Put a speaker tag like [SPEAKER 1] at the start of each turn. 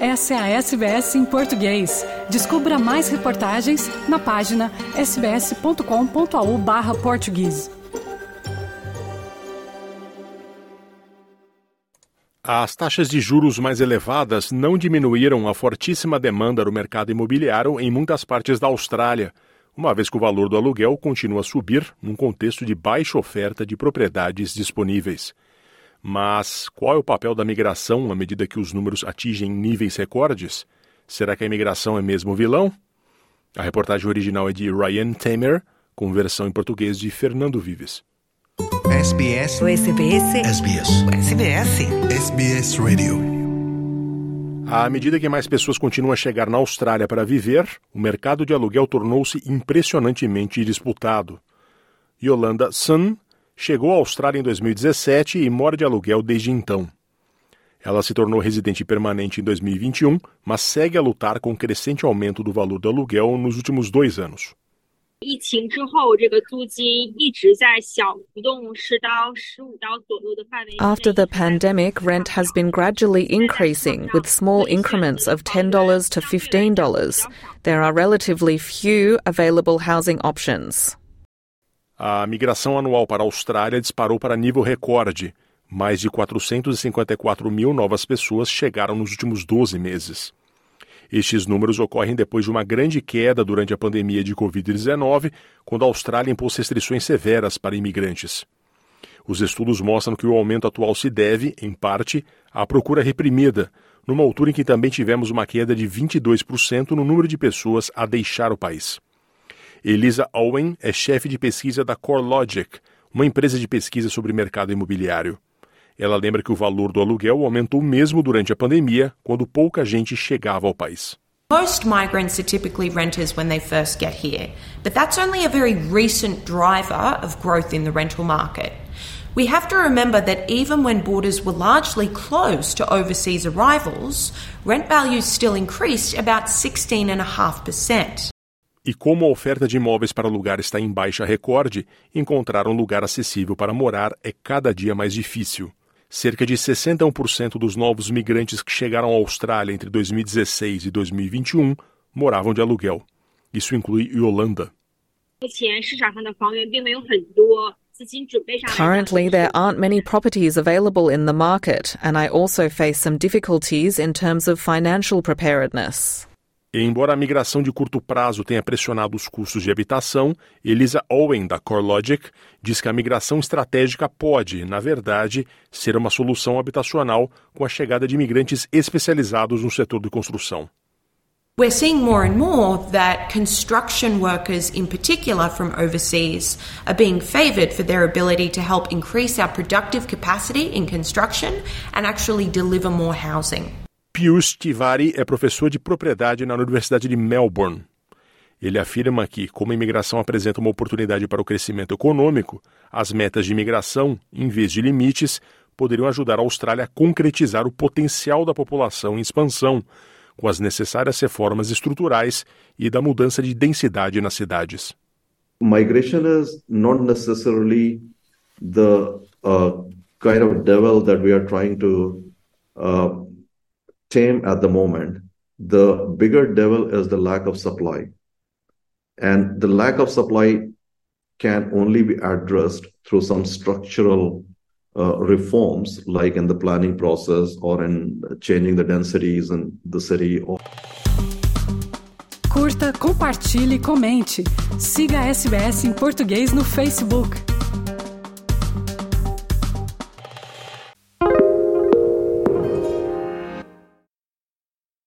[SPEAKER 1] Essa é a SBS em português. Descubra mais reportagens na página sbs.com.au/português.
[SPEAKER 2] As taxas de juros mais elevadas não diminuíram a fortíssima demanda no mercado imobiliário em muitas partes da Austrália, uma vez que o valor do aluguel continua a subir num contexto de baixa oferta de propriedades disponíveis. Mas qual é o papel da migração à medida que os números atingem níveis recordes? Será que a imigração é mesmo vilão? A reportagem original é de Ryan Tamer, com versão em português de Fernando Vives.
[SPEAKER 3] SBS.
[SPEAKER 4] O SBS.
[SPEAKER 3] SBS.
[SPEAKER 4] O SBS.
[SPEAKER 3] SBS Radio.
[SPEAKER 2] À medida que mais pessoas continuam a chegar na Austrália para viver, o mercado de aluguel tornou-se impressionantemente disputado. Yolanda Sun chegou à Austrália em 2017 e mora de aluguel desde então. Ela se tornou residente permanente em 2021, mas segue a lutar com o crescente aumento do valor do aluguel nos últimos dois anos.
[SPEAKER 5] After the pandemic, rent has been gradually increasing with small increments of $10 to $15. There are relatively few available housing options.
[SPEAKER 2] A migração anual para a Austrália disparou para nível recorde. Mais de 454 mil novas pessoas chegaram nos últimos 12 meses. Estes números ocorrem depois de uma grande queda durante a pandemia de Covid-19, quando a Austrália impôs restrições severas para imigrantes. Os estudos mostram que o aumento atual se deve, em parte, à procura reprimida, numa altura em que também tivemos uma queda de 22% no número de pessoas a deixar o país. Elisa Owen é chefe de pesquisa da CoreLogic, uma empresa de pesquisa sobre mercado imobiliário. Ela lembra que o valor do aluguel aumentou mesmo durante a pandemia, quando pouca gente chegava ao país.
[SPEAKER 6] Most migrants are typically renters when they first get here, but that's only a very recent driver of growth in the rental market. We have to remember that even when borders were largely closed to overseas arrivals, rent values still increased about 16.5%
[SPEAKER 2] e como a oferta de imóveis para alugar está em baixa recorde, encontrar um lugar acessível para morar é cada dia mais difícil. Cerca de 61% dos novos migrantes que chegaram à Austrália entre 2016 e 2021 moravam de aluguel. Isso inclui Yolanda.
[SPEAKER 5] Currently, there aren't many properties available in the market, and I also face some difficulties in terms of financial preparedness.
[SPEAKER 2] Embora a migração de curto prazo tenha pressionado os custos de habitação, Elisa Owen, da CoreLogic, diz que a migração estratégica pode, na verdade, ser uma solução habitacional com a chegada de imigrantes especializados no setor de construção.
[SPEAKER 6] We're seeing more and more that construction workers, in particular from overseas, are being favoured for their ability to help increase our productive capacity in construction and actually deliver more housing.
[SPEAKER 2] Pius Tivari é professor de propriedade na Universidade de Melbourne. Ele afirma que, como a imigração apresenta uma oportunidade para o crescimento econômico, as metas de imigração, em vez de limites, poderiam ajudar a Austrália a concretizar o potencial da população em expansão, com as necessárias reformas estruturais e da mudança de densidade nas cidades.
[SPEAKER 7] migration is not necessarily the uh, kind of devil that we are trying to uh, tame at the moment. The bigger devil is the lack of supply. And the lack of supply can only be addressed through some structural uh, reforms, like in the planning process or in changing the densities in the city
[SPEAKER 1] Curta, compartilhe, comente. Siga SBS em português no Facebook.